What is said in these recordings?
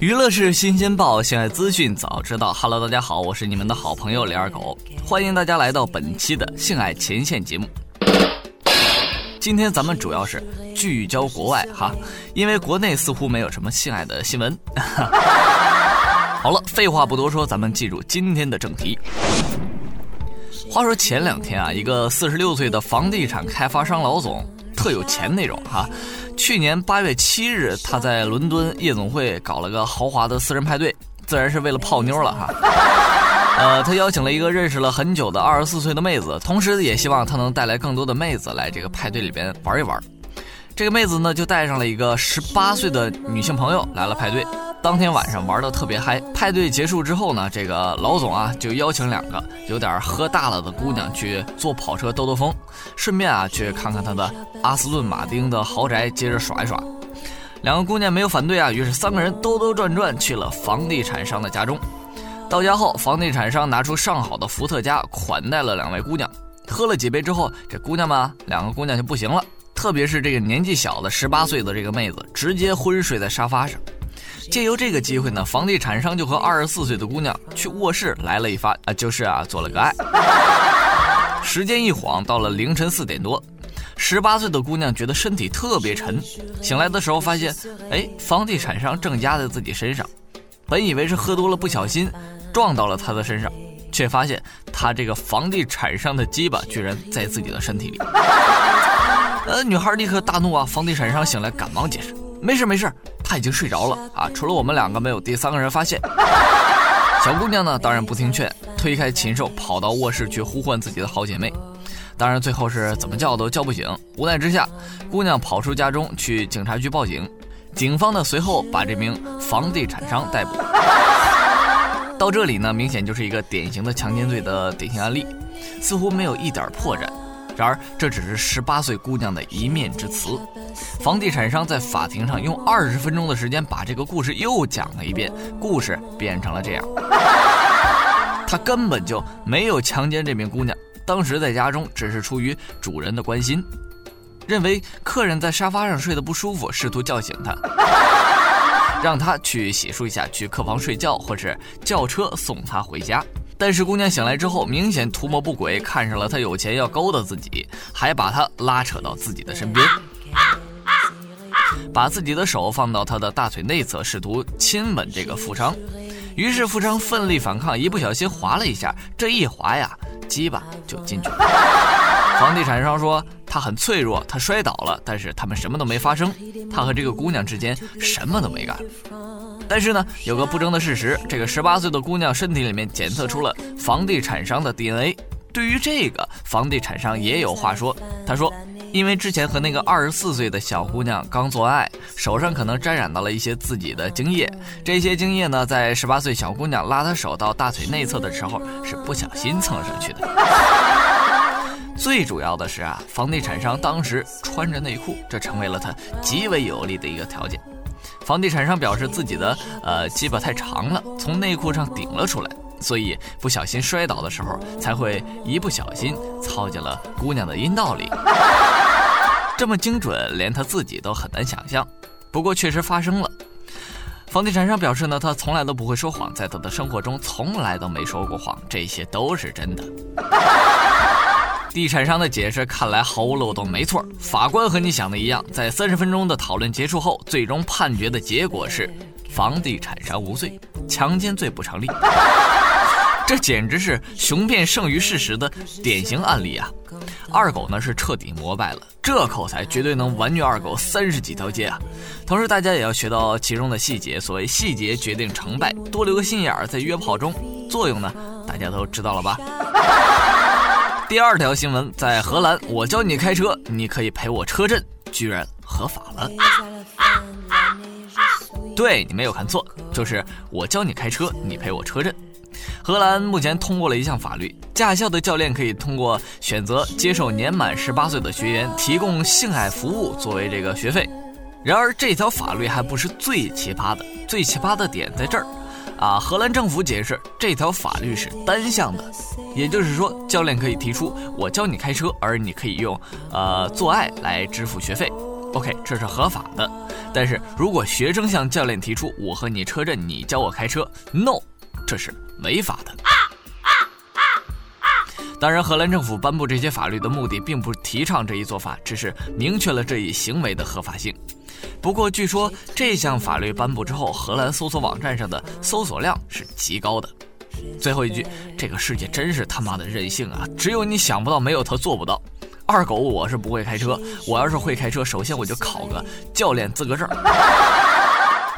娱乐是新鲜报，性爱资讯早知道。Hello，大家好，我是你们的好朋友李二狗，欢迎大家来到本期的性爱前线节目。今天咱们主要是聚焦国外哈，因为国内似乎没有什么性爱的新闻。好了，废话不多说，咱们进入今天的正题。话说前两天啊，一个四十六岁的房地产开发商老总，特有钱那种哈。去年八月七日，他在伦敦夜总会搞了个豪华的私人派对，自然是为了泡妞了哈。呃，他邀请了一个认识了很久的二十四岁的妹子，同时也希望他能带来更多的妹子来这个派对里边玩一玩。这个妹子呢，就带上了一个十八岁的女性朋友来了派对。当天晚上玩的特别嗨，派对结束之后呢，这个老总啊就邀请两个有点喝大了的姑娘去坐跑车兜兜风，顺便啊去看看他的阿斯顿马丁的豪宅，接着耍一耍。两个姑娘没有反对啊，于是三个人兜兜转转去了房地产商的家中。到家后，房地产商拿出上好的伏特加款待了两位姑娘。喝了几杯之后，这姑娘们两个姑娘就不行了，特别是这个年纪小的十八岁的这个妹子，直接昏睡在沙发上。借由这个机会呢，房地产商就和二十四岁的姑娘去卧室来了一发啊，就是啊做了个爱。时间一晃到了凌晨四点多，十八岁的姑娘觉得身体特别沉，醒来的时候发现，哎，房地产商正压在自己身上。本以为是喝多了不小心撞到了他的身上，却发现他这个房地产商的鸡巴居然在自己的身体里。呃，女孩立刻大怒啊！房地产商醒来赶忙解释。没事没事，他已经睡着了啊！除了我们两个，没有第三个人发现。小姑娘呢，当然不听劝，推开禽兽，跑到卧室去呼唤自己的好姐妹。当然最后是怎么叫都叫不醒，无奈之下，姑娘跑出家中去警察局报警。警方呢随后把这名房地产商逮捕。到这里呢，明显就是一个典型的强奸罪的典型案例，似乎没有一点破绽。然而，这只是十八岁姑娘的一面之词。房地产商在法庭上用二十分钟的时间把这个故事又讲了一遍，故事变成了这样：他根本就没有强奸这名姑娘，当时在家中只是出于主人的关心，认为客人在沙发上睡得不舒服，试图叫醒他，让他去洗漱一下，去客房睡觉，或是叫车送他回家。但是姑娘醒来之后，明显图谋不轨，看上了他有钱要勾搭自己，还把他拉扯到自己的身边，把自己的手放到他的大腿内侧，试图亲吻这个富商。于是富商奋力反抗，一不小心滑了一下，这一滑呀，鸡巴就进去了。房地产商说他很脆弱，他摔倒了，但是他们什么都没发生，他和这个姑娘之间什么都没干。但是呢，有个不争的事实，这个十八岁的姑娘身体里面检测出了房地产商的 DNA。对于这个，房地产商也有话说。他说，因为之前和那个二十四岁的小姑娘刚做爱，手上可能沾染到了一些自己的精液。这些精液呢，在十八岁小姑娘拉他手到大腿内侧的时候，是不小心蹭上去的。最主要的是啊，房地产商当时穿着内裤，这成为了他极为有利的一个条件。房地产商表示自己的呃鸡巴太长了，从内裤上顶了出来，所以不小心摔倒的时候才会一不小心操进了姑娘的阴道里。这么精准，连他自己都很难想象。不过确实发生了。房地产商表示呢，他从来都不会说谎，在他的生活中从来都没说过谎，这些都是真的。地产商的解释看来毫无漏洞，没错。法官和你想的一样，在三十分钟的讨论结束后，最终判决的结果是房地产商无罪，强奸罪不成立。这简直是雄辩胜于事实的典型案例啊！二狗呢是彻底膜拜了，这口才绝对能完虐二狗三十几条街啊！同时大家也要学到其中的细节，所谓细节决定成败，多留个心眼儿在约炮中，作用呢大家都知道了吧？第二条新闻在荷兰，我教你开车，你可以赔我车震，居然合法了。啊啊啊对你没有看错，就是我教你开车，你赔我车震。荷兰目前通过了一项法律，驾校的教练可以通过选择接受年满十八岁的学员提供性爱服务作为这个学费。然而这条法律还不是最奇葩的，最奇葩的点在这儿。啊，荷兰政府解释，这条法律是单向的，也就是说，教练可以提出我教你开车，而你可以用呃做爱来支付学费。OK，这是合法的。但是如果学生向教练提出“我和你车震，你教我开车 ”，No，这是违法的。啊当然，荷兰政府颁布这些法律的目的，并不提倡这一做法，只是明确了这一行为的合法性。不过，据说这项法律颁布之后，荷兰搜索网站上的搜索量是极高的。最后一句，这个世界真是他妈的任性啊！只有你想不到，没有他做不到。二狗，我是不会开车，我要是会开车，首先我就考个教练资格证。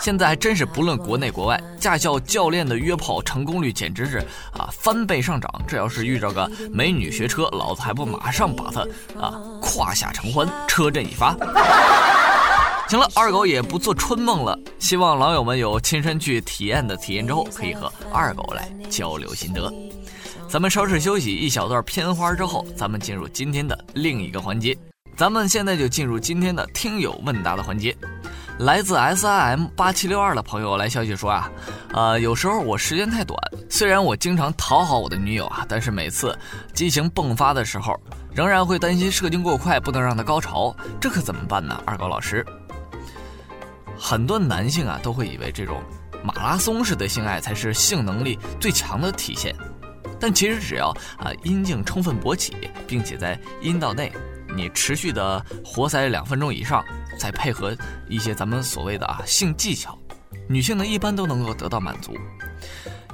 现在还真是不论国内国外，驾校教练的约炮成功率简直是啊翻倍上涨。这要是遇着个美女学车，老子还不马上把她啊胯下承欢，车震一发。行了，二狗也不做春梦了。希望老友们有亲身去体验的体验之后，可以和二狗来交流心得。咱们稍事休息一小段片花之后，咱们进入今天的另一个环节。咱们现在就进入今天的听友问答的环节。来自 S I M 八七六二的朋友来消息说啊，呃，有时候我时间太短，虽然我经常讨好我的女友啊，但是每次激情迸发的时候，仍然会担心射精过快，不能让她高潮，这可怎么办呢？二狗老师，很多男性啊都会以为这种马拉松式的性爱才是性能力最强的体现，但其实只要啊阴茎充分勃起，并且在阴道内你持续的活塞两分钟以上。再配合一些咱们所谓的啊性技巧，女性呢一般都能够得到满足。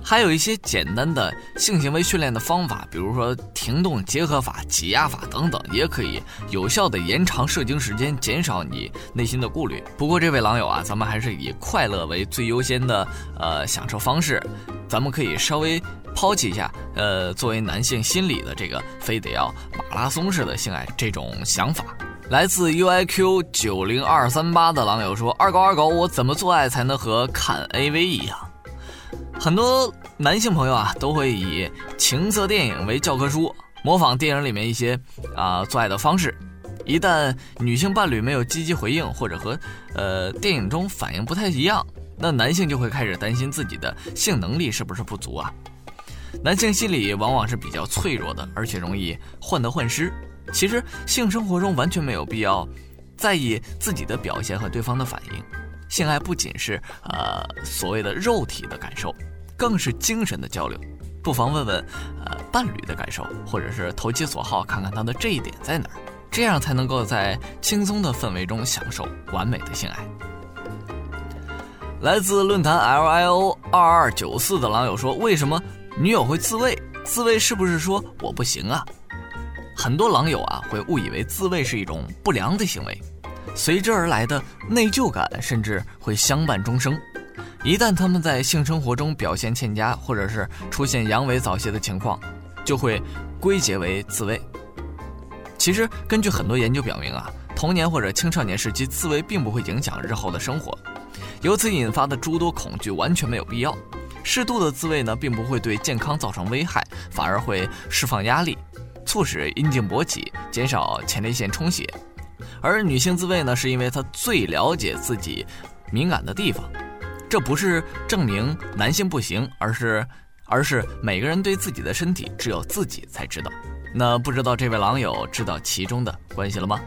还有一些简单的性行为训练的方法，比如说停动结合法、挤压法等等，也可以有效的延长射精时间，减少你内心的顾虑。不过这位狼友啊，咱们还是以快乐为最优先的呃享受方式，咱们可以稍微抛弃一下呃作为男性心理的这个非得要马拉松式的性爱这种想法。来自 UIQ 九零二三八的狼友说：“二狗二狗，我怎么做爱才能和看 AV 一样？”很多男性朋友啊，都会以情色电影为教科书，模仿电影里面一些啊做爱的方式。一旦女性伴侣没有积极回应，或者和呃电影中反应不太一样，那男性就会开始担心自己的性能力是不是不足啊？男性心理往往是比较脆弱的，而且容易患得患失。其实性生活中完全没有必要在意自己的表现和对方的反应。性爱不仅是呃所谓的肉体的感受，更是精神的交流。不妨问问呃伴侣的感受，或者是投其所好，看看他的这一点在哪儿，这样才能够在轻松的氛围中享受完美的性爱。来自论坛 L I O 二二九四的狼友说：“为什么女友会自慰？自慰是不是说我不行啊？”很多狼友啊会误以为自慰是一种不良的行为，随之而来的内疚感甚至会相伴终生。一旦他们在性生活中表现欠佳，或者是出现阳痿早泄的情况，就会归结为自慰。其实，根据很多研究表明啊，童年或者青少年时期自慰并不会影响日后的生活，由此引发的诸多恐惧完全没有必要。适度的自慰呢，并不会对健康造成危害，反而会释放压力。促使阴茎勃起，减少前列腺充血，而女性自慰呢，是因为她最了解自己敏感的地方。这不是证明男性不行，而是而是每个人对自己的身体只有自己才知道。那不知道这位狼友知道其中的关系了吗？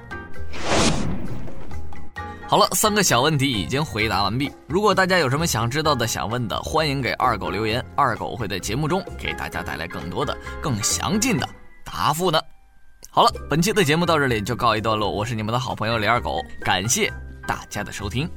好了，三个小问题已经回答完毕。如果大家有什么想知道的、想问的，欢迎给二狗留言，二狗会在节目中给大家带来更多的、更详尽的。答复呢？好了，本期的节目到这里就告一段落。我是你们的好朋友李二狗，感谢大家的收听。